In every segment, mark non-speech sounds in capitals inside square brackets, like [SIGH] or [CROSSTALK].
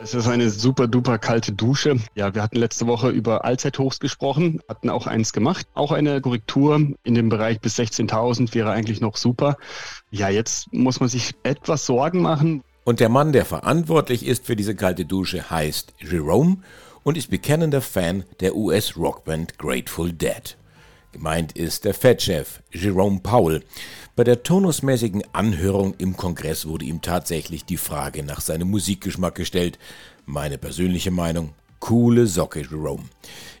es ist eine super duper kalte Dusche. Ja, wir hatten letzte Woche über Allzeithochs gesprochen, hatten auch eins gemacht. Auch eine Korrektur in dem Bereich bis 16.000 wäre eigentlich noch super. Ja, jetzt muss man sich etwas Sorgen machen. Und der Mann, der verantwortlich ist für diese kalte Dusche, heißt Jerome und ist bekennender Fan der US-Rockband Grateful Dead. Gemeint ist der Fed-Chef Jerome Powell. Bei der turnusmäßigen Anhörung im Kongress wurde ihm tatsächlich die Frage nach seinem Musikgeschmack gestellt. Meine persönliche Meinung, coole Socke Jerome.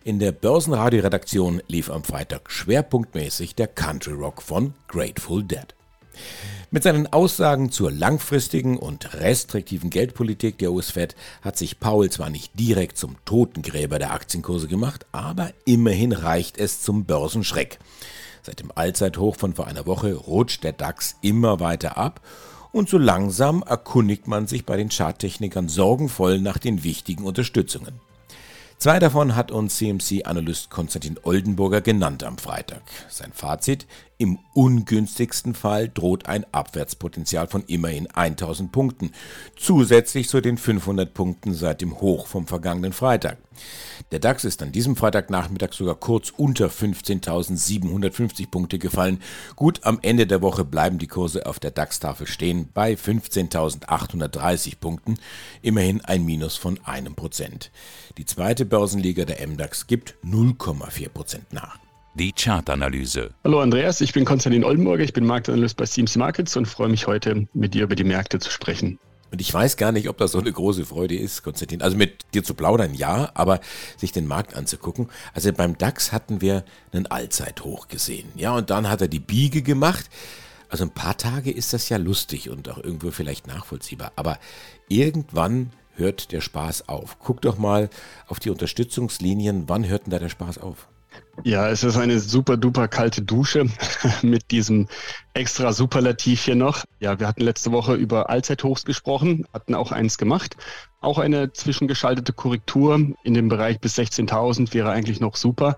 In der Börsenradio-Redaktion lief am Freitag schwerpunktmäßig der Country Rock von Grateful Dead. Mit seinen Aussagen zur langfristigen und restriktiven Geldpolitik der US-Fed hat sich Paul zwar nicht direkt zum Totengräber der Aktienkurse gemacht, aber immerhin reicht es zum Börsenschreck. Seit dem Allzeithoch von vor einer Woche rutscht der DAX immer weiter ab und so langsam erkundigt man sich bei den Charttechnikern sorgenvoll nach den wichtigen Unterstützungen. Zwei davon hat uns CMC-Analyst Konstantin Oldenburger genannt am Freitag. Sein Fazit, im ungünstigsten Fall droht ein Abwärtspotenzial von immerhin 1000 Punkten, zusätzlich zu den 500 Punkten seit dem Hoch vom vergangenen Freitag. Der DAX ist an diesem Freitagnachmittag sogar kurz unter 15.750 Punkte gefallen. Gut am Ende der Woche bleiben die Kurse auf der DAX-Tafel stehen bei 15.830 Punkten, immerhin ein Minus von einem Prozent. Die zweite Börsenliga der MDAX gibt 0,4 Prozent nach die Chartanalyse. Hallo Andreas, ich bin Konstantin Oldenburger, ich bin Marktanalyst bei CMC Markets und freue mich heute mit dir über die Märkte zu sprechen. Und ich weiß gar nicht, ob das so eine große Freude ist, Konstantin. Also mit dir zu plaudern, ja, aber sich den Markt anzugucken. Also beim DAX hatten wir einen Allzeithoch gesehen. Ja, und dann hat er die Biege gemacht. Also ein paar Tage ist das ja lustig und auch irgendwo vielleicht nachvollziehbar. Aber irgendwann hört der Spaß auf. Guck doch mal auf die Unterstützungslinien. Wann hört denn da der Spaß auf? Ja, es ist eine super duper kalte Dusche [LAUGHS] mit diesem extra Superlativ hier noch. Ja, wir hatten letzte Woche über Allzeithochs gesprochen, hatten auch eins gemacht. Auch eine zwischengeschaltete Korrektur in dem Bereich bis 16.000 wäre eigentlich noch super.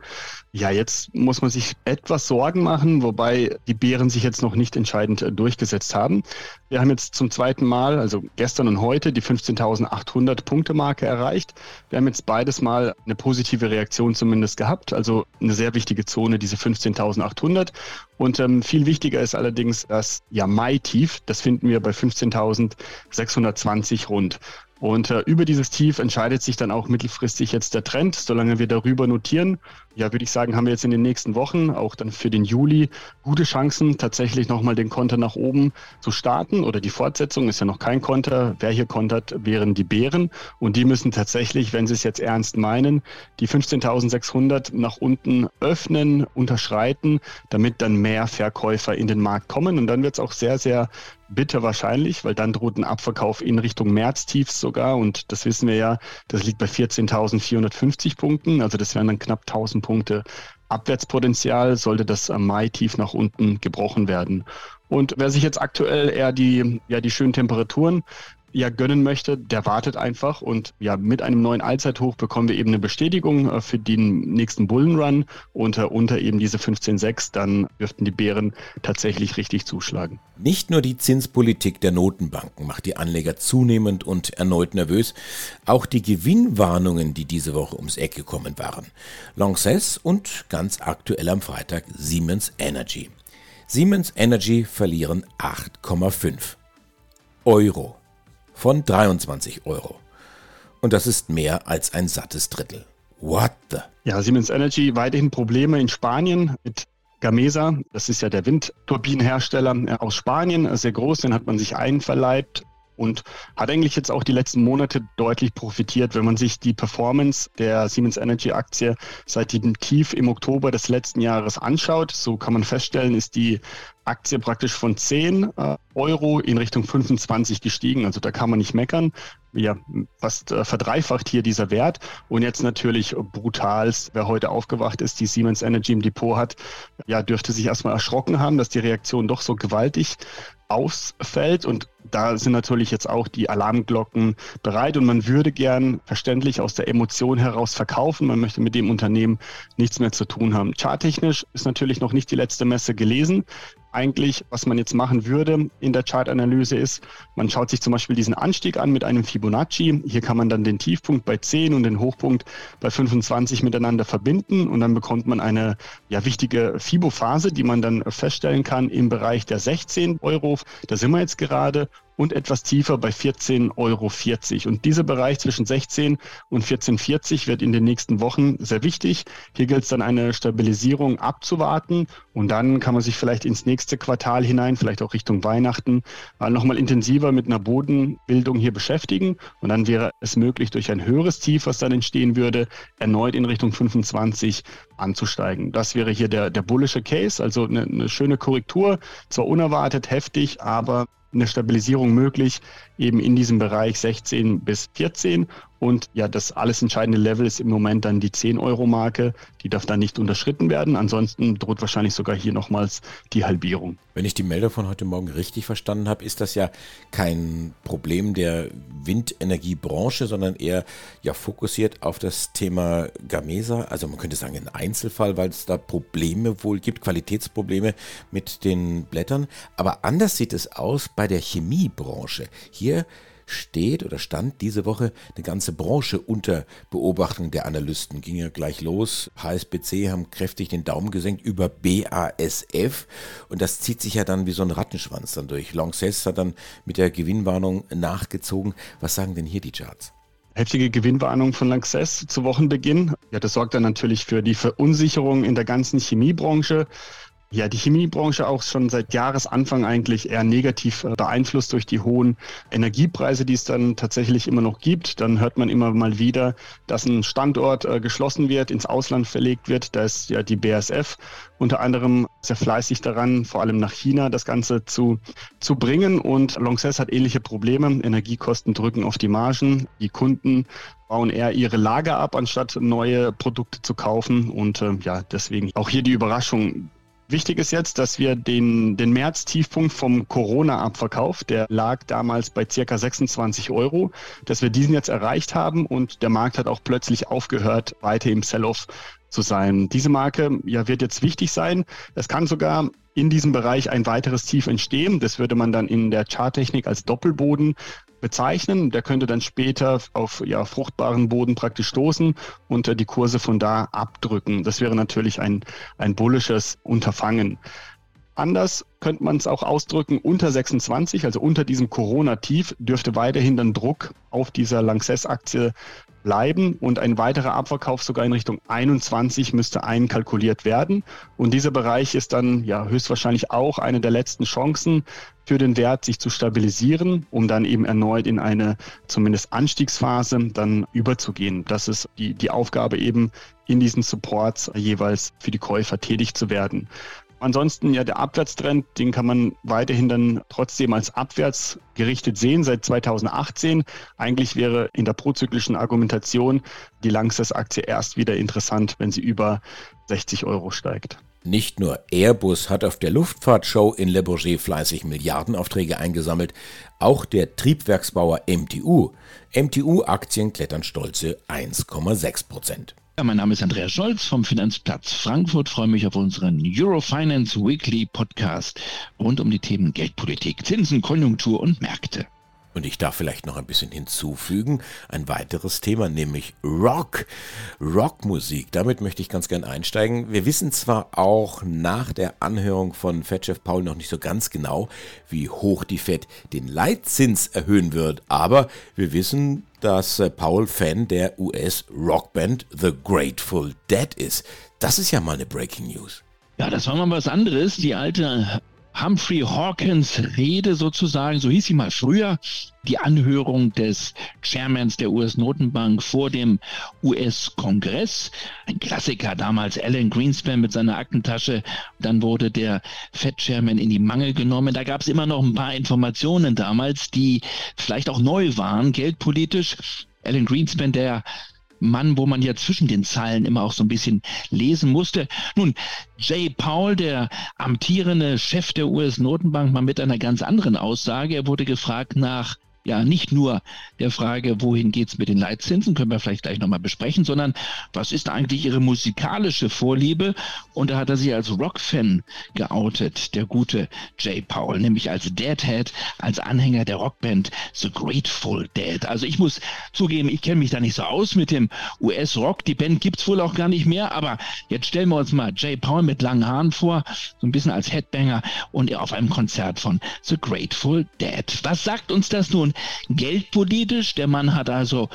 Ja, jetzt muss man sich etwas Sorgen machen, wobei die Bären sich jetzt noch nicht entscheidend äh, durchgesetzt haben. Wir haben jetzt zum zweiten Mal, also gestern und heute, die 15.800 Punkte Marke erreicht. Wir haben jetzt beides Mal eine positive Reaktion zumindest gehabt, also eine sehr wichtige Zone, diese 15.800. Und ähm, viel wichtiger ist allerdings das ja, Mai-Tief. Das finden wir bei 15.620 rund. Und äh, über dieses Tief entscheidet sich dann auch mittelfristig jetzt der Trend. Solange wir darüber notieren, ja, würde ich sagen, haben wir jetzt in den nächsten Wochen, auch dann für den Juli, gute Chancen, tatsächlich nochmal den Konter nach oben zu starten. Oder die Fortsetzung ist ja noch kein Konter. Wer hier kontert, wären die Bären. Und die müssen tatsächlich, wenn sie es jetzt ernst meinen, die 15.600 nach unten öffnen, unterschreiten, damit dann mehr Verkäufer in den Markt kommen. Und dann wird es auch sehr, sehr bitter wahrscheinlich, weil dann droht ein Abverkauf in Richtung Märztiefs sogar. Und das wissen wir ja, das liegt bei 14.450 Punkten. Also das wären dann knapp 1000 Punkte Abwärtspotenzial, sollte das Mai-Tief nach unten gebrochen werden. Und wer sich jetzt aktuell eher die, ja, die schönen Temperaturen ja gönnen möchte, der wartet einfach und ja, mit einem neuen Allzeithoch bekommen wir eben eine Bestätigung äh, für den nächsten Bullenrun und unter eben diese 15,6, dann dürften die Bären tatsächlich richtig zuschlagen. Nicht nur die Zinspolitik der Notenbanken macht die Anleger zunehmend und erneut nervös, auch die Gewinnwarnungen, die diese Woche ums Eck gekommen waren. Lanxess und ganz aktuell am Freitag Siemens Energy. Siemens Energy verlieren 8,5 Euro von 23 Euro. Und das ist mehr als ein sattes Drittel. What the? Ja, Siemens Energy weiterhin Probleme in Spanien mit Gamesa. Das ist ja der Windturbinenhersteller äh, aus Spanien, sehr groß, den hat man sich einverleibt und hat eigentlich jetzt auch die letzten Monate deutlich profitiert, wenn man sich die Performance der Siemens Energy Aktie seit dem Tief im Oktober des letzten Jahres anschaut. So kann man feststellen, ist die Aktie praktisch von 10 äh, Euro in Richtung 25 gestiegen. Also da kann man nicht meckern. Ja, fast äh, verdreifacht hier dieser Wert. Und jetzt natürlich brutal, wer heute aufgewacht ist, die Siemens Energy im Depot hat, ja, dürfte sich erstmal erschrocken haben, dass die Reaktion doch so gewaltig ausfällt. Und da sind natürlich jetzt auch die Alarmglocken bereit und man würde gern verständlich aus der Emotion heraus verkaufen. Man möchte mit dem Unternehmen nichts mehr zu tun haben. Charttechnisch ist natürlich noch nicht die letzte Messe gelesen eigentlich, was man jetzt machen würde in der Chartanalyse ist, man schaut sich zum Beispiel diesen Anstieg an mit einem Fibonacci. Hier kann man dann den Tiefpunkt bei 10 und den Hochpunkt bei 25 miteinander verbinden und dann bekommt man eine ja, wichtige Fibo-Phase, die man dann feststellen kann im Bereich der 16 Euro. Da sind wir jetzt gerade und etwas tiefer bei 14,40 Euro. Und dieser Bereich zwischen 16 und 14,40 wird in den nächsten Wochen sehr wichtig. Hier gilt es dann eine Stabilisierung abzuwarten und dann kann man sich vielleicht ins nächste Quartal hinein, vielleicht auch Richtung Weihnachten, nochmal intensiver mit einer Bodenbildung hier beschäftigen. Und dann wäre es möglich, durch ein höheres Tief, was dann entstehen würde, erneut in Richtung 25 anzusteigen. Das wäre hier der, der bullische Case, also eine, eine schöne Korrektur, zwar unerwartet, heftig, aber eine Stabilisierung möglich, eben in diesem Bereich 16 bis 14. Und ja, das alles entscheidende Level ist im Moment dann die 10-Euro-Marke. Die darf dann nicht unterschritten werden. Ansonsten droht wahrscheinlich sogar hier nochmals die Halbierung. Wenn ich die Meldung von heute Morgen richtig verstanden habe, ist das ja kein Problem der Windenergiebranche, sondern eher ja fokussiert auf das Thema Gamesa. Also man könnte sagen ein Einzelfall, weil es da Probleme wohl gibt, Qualitätsprobleme mit den Blättern. Aber anders sieht es aus bei der Chemiebranche. Hier steht oder stand diese Woche eine ganze Branche unter Beobachtung der Analysten. Ging ja gleich los. HSBC haben kräftig den Daumen gesenkt über BASF und das zieht sich ja dann wie so ein Rattenschwanz dann durch. Lanxess hat dann mit der Gewinnwarnung nachgezogen. Was sagen denn hier die Charts? heftige Gewinnwarnung von Lanxess zu Wochenbeginn. Ja, das sorgt dann natürlich für die Verunsicherung in der ganzen Chemiebranche. Ja, die Chemiebranche auch schon seit Jahresanfang eigentlich eher negativ äh, beeinflusst durch die hohen Energiepreise, die es dann tatsächlich immer noch gibt. Dann hört man immer mal wieder, dass ein Standort äh, geschlossen wird, ins Ausland verlegt wird. Da ist ja die BASF unter anderem sehr fleißig daran, vor allem nach China das Ganze zu, zu bringen. Und Lanxess hat ähnliche Probleme. Energiekosten drücken auf die Margen. Die Kunden bauen eher ihre Lager ab, anstatt neue Produkte zu kaufen. Und äh, ja, deswegen auch hier die Überraschung Wichtig ist jetzt, dass wir den, den März-Tiefpunkt vom Corona-Abverkauf, der lag damals bei circa 26 Euro, dass wir diesen jetzt erreicht haben und der Markt hat auch plötzlich aufgehört, weiter im Sell-Off zu sein. Diese Marke ja, wird jetzt wichtig sein. Es kann sogar in diesem Bereich ein weiteres Tief entstehen. Das würde man dann in der Charttechnik als Doppelboden bezeichnen. Der könnte dann später auf ja, fruchtbaren Boden praktisch stoßen und äh, die Kurse von da abdrücken. Das wäre natürlich ein, ein bullisches Unterfangen. Anders könnte man es auch ausdrücken, unter 26, also unter diesem Corona-Tief, dürfte weiterhin dann Druck auf dieser Lanxess-Aktie bleiben und ein weiterer Abverkauf sogar in Richtung 21 müsste einkalkuliert werden. Und dieser Bereich ist dann ja höchstwahrscheinlich auch eine der letzten Chancen für den Wert, sich zu stabilisieren, um dann eben erneut in eine zumindest Anstiegsphase dann überzugehen. Das ist die, die Aufgabe eben in diesen Supports jeweils für die Käufer tätig zu werden. Ansonsten ja der Abwärtstrend, den kann man weiterhin dann trotzdem als abwärts gerichtet sehen seit 2018. Eigentlich wäre in der prozyklischen Argumentation die Langsess-Aktie erst wieder interessant, wenn sie über 60 Euro steigt. Nicht nur Airbus hat auf der Luftfahrtshow in Le Bourget fleißig Milliardenaufträge eingesammelt, auch der Triebwerksbauer MTU. MTU-Aktien klettern stolze 1,6 Prozent. Ja, mein Name ist Andreas Scholz vom Finanzplatz Frankfurt. Freue mich auf unseren Eurofinance Weekly Podcast rund um die Themen Geldpolitik, Zinsen, Konjunktur und Märkte. Und ich darf vielleicht noch ein bisschen hinzufügen, ein weiteres Thema, nämlich Rock. Rockmusik. Damit möchte ich ganz gern einsteigen. Wir wissen zwar auch nach der Anhörung von Fed-Chef Paul noch nicht so ganz genau, wie hoch die Fed den Leitzins erhöhen wird, aber wir wissen, dass äh, Paul Fan der US-Rockband The Grateful Dead ist. Das ist ja mal eine Breaking News. Ja, das war mal was anderes. Die alte Humphrey Hawkins Rede sozusagen, so hieß sie mal früher, die Anhörung des Chairmans der US-Notenbank vor dem US-Kongress. Ein Klassiker damals, Alan Greenspan mit seiner Aktentasche. Dann wurde der Fed-Chairman in die Mangel genommen. Da gab es immer noch ein paar Informationen damals, die vielleicht auch neu waren, geldpolitisch. Alan Greenspan, der Mann, wo man ja zwischen den Zeilen immer auch so ein bisschen lesen musste. Nun, Jay Powell, der amtierende Chef der US-Notenbank, mal mit einer ganz anderen Aussage. Er wurde gefragt nach ja nicht nur der Frage, wohin geht's mit den Leitzinsen, können wir vielleicht gleich nochmal besprechen, sondern was ist eigentlich Ihre musikalische Vorliebe? Und da hat er sich als Rockfan geoutet, der gute Jay Powell, nämlich als Deadhead, als Anhänger der Rockband The Grateful Dead. Also ich muss zugeben, ich kenne mich da nicht so aus mit dem US-Rock. Die Band gibt's wohl auch gar nicht mehr, aber jetzt stellen wir uns mal Jay Powell mit langen Haaren vor, so ein bisschen als Headbanger und auf einem Konzert von The Grateful Dead. Was sagt uns das nun geldpolitisch. Der Mann hat also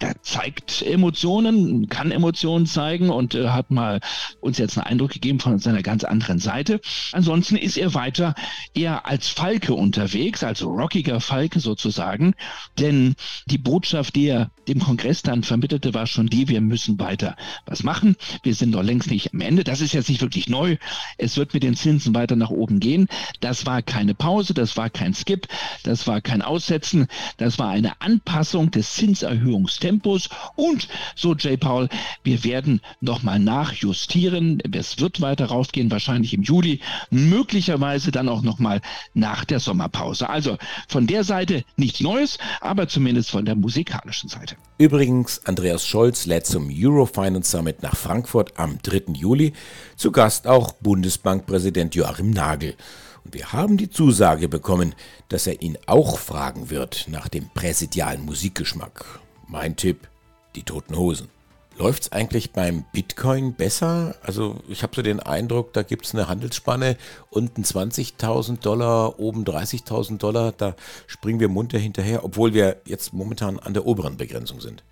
er zeigt Emotionen, kann Emotionen zeigen und äh, hat mal uns jetzt einen Eindruck gegeben von seiner ganz anderen Seite. Ansonsten ist er weiter eher als Falke unterwegs, also rockiger Falke sozusagen, denn die Botschaft, die er dem Kongress dann vermittelte, war schon die, wir müssen weiter was machen. Wir sind noch längst nicht am Ende. Das ist jetzt nicht wirklich neu. Es wird mit den Zinsen weiter nach oben gehen. Das war keine Pause, das war kein Skip, das war kein Aussetzen, das war eine Anpassung des Zinserhöhungstempos Tempos und so Jay Paul, wir werden nochmal nachjustieren. Es wird weiter rausgehen, wahrscheinlich im Juli, möglicherweise dann auch nochmal nach der Sommerpause. Also von der Seite nichts Neues, aber zumindest von der musikalischen Seite. Übrigens, Andreas Scholz lädt zum Eurofinance Summit nach Frankfurt am 3. Juli. Zu Gast auch Bundesbankpräsident Joachim Nagel. Und wir haben die Zusage bekommen, dass er ihn auch fragen wird nach dem präsidialen Musikgeschmack. Mein Tipp, die toten Hosen. Läuft es eigentlich beim Bitcoin besser? Also ich habe so den Eindruck, da gibt es eine Handelsspanne, unten 20.000 Dollar, oben 30.000 Dollar. Da springen wir munter hinterher, obwohl wir jetzt momentan an der oberen Begrenzung sind.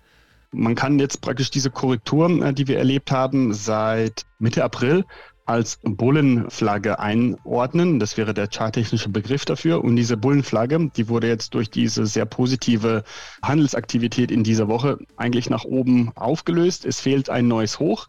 Man kann jetzt praktisch diese Korrektur, äh, die wir erlebt haben, seit Mitte April als Bullenflagge einordnen. Das wäre der charttechnische Begriff dafür. Und diese Bullenflagge, die wurde jetzt durch diese sehr positive Handelsaktivität in dieser Woche eigentlich nach oben aufgelöst. Es fehlt ein neues Hoch.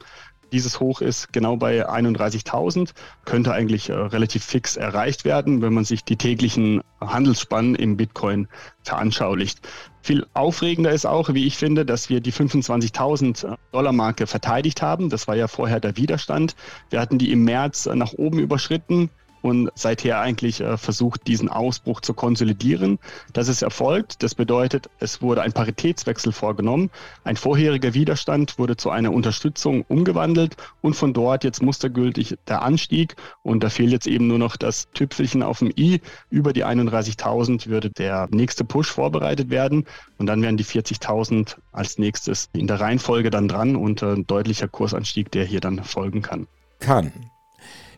Dieses Hoch ist genau bei 31.000, könnte eigentlich äh, relativ fix erreicht werden, wenn man sich die täglichen Handelsspannen im Bitcoin veranschaulicht. Viel aufregender ist auch, wie ich finde, dass wir die 25.000 Dollar Marke verteidigt haben. Das war ja vorher der Widerstand. Wir hatten die im März nach oben überschritten und seither eigentlich äh, versucht, diesen Ausbruch zu konsolidieren. Das ist erfolgt. Das bedeutet, es wurde ein Paritätswechsel vorgenommen. Ein vorheriger Widerstand wurde zu einer Unterstützung umgewandelt und von dort jetzt mustergültig der Anstieg. Und da fehlt jetzt eben nur noch das Tüpfelchen auf dem i. Über die 31.000 würde der nächste Push vorbereitet werden und dann wären die 40.000 als nächstes in der Reihenfolge dann dran und ein deutlicher Kursanstieg, der hier dann folgen kann. Kann.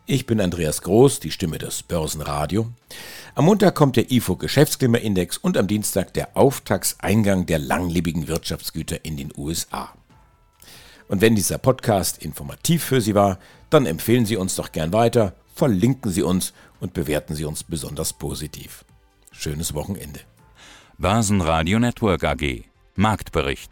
Ich bin Andreas Groß, die Stimme des Börsenradio. Am Montag kommt der IFO Geschäftsklimaindex und am Dienstag der Auftragseingang der langlebigen Wirtschaftsgüter in den USA. Und wenn dieser Podcast informativ für Sie war, dann empfehlen Sie uns doch gern weiter, verlinken Sie uns und bewerten Sie uns besonders positiv. Schönes Wochenende. Börsenradio Network AG Marktbericht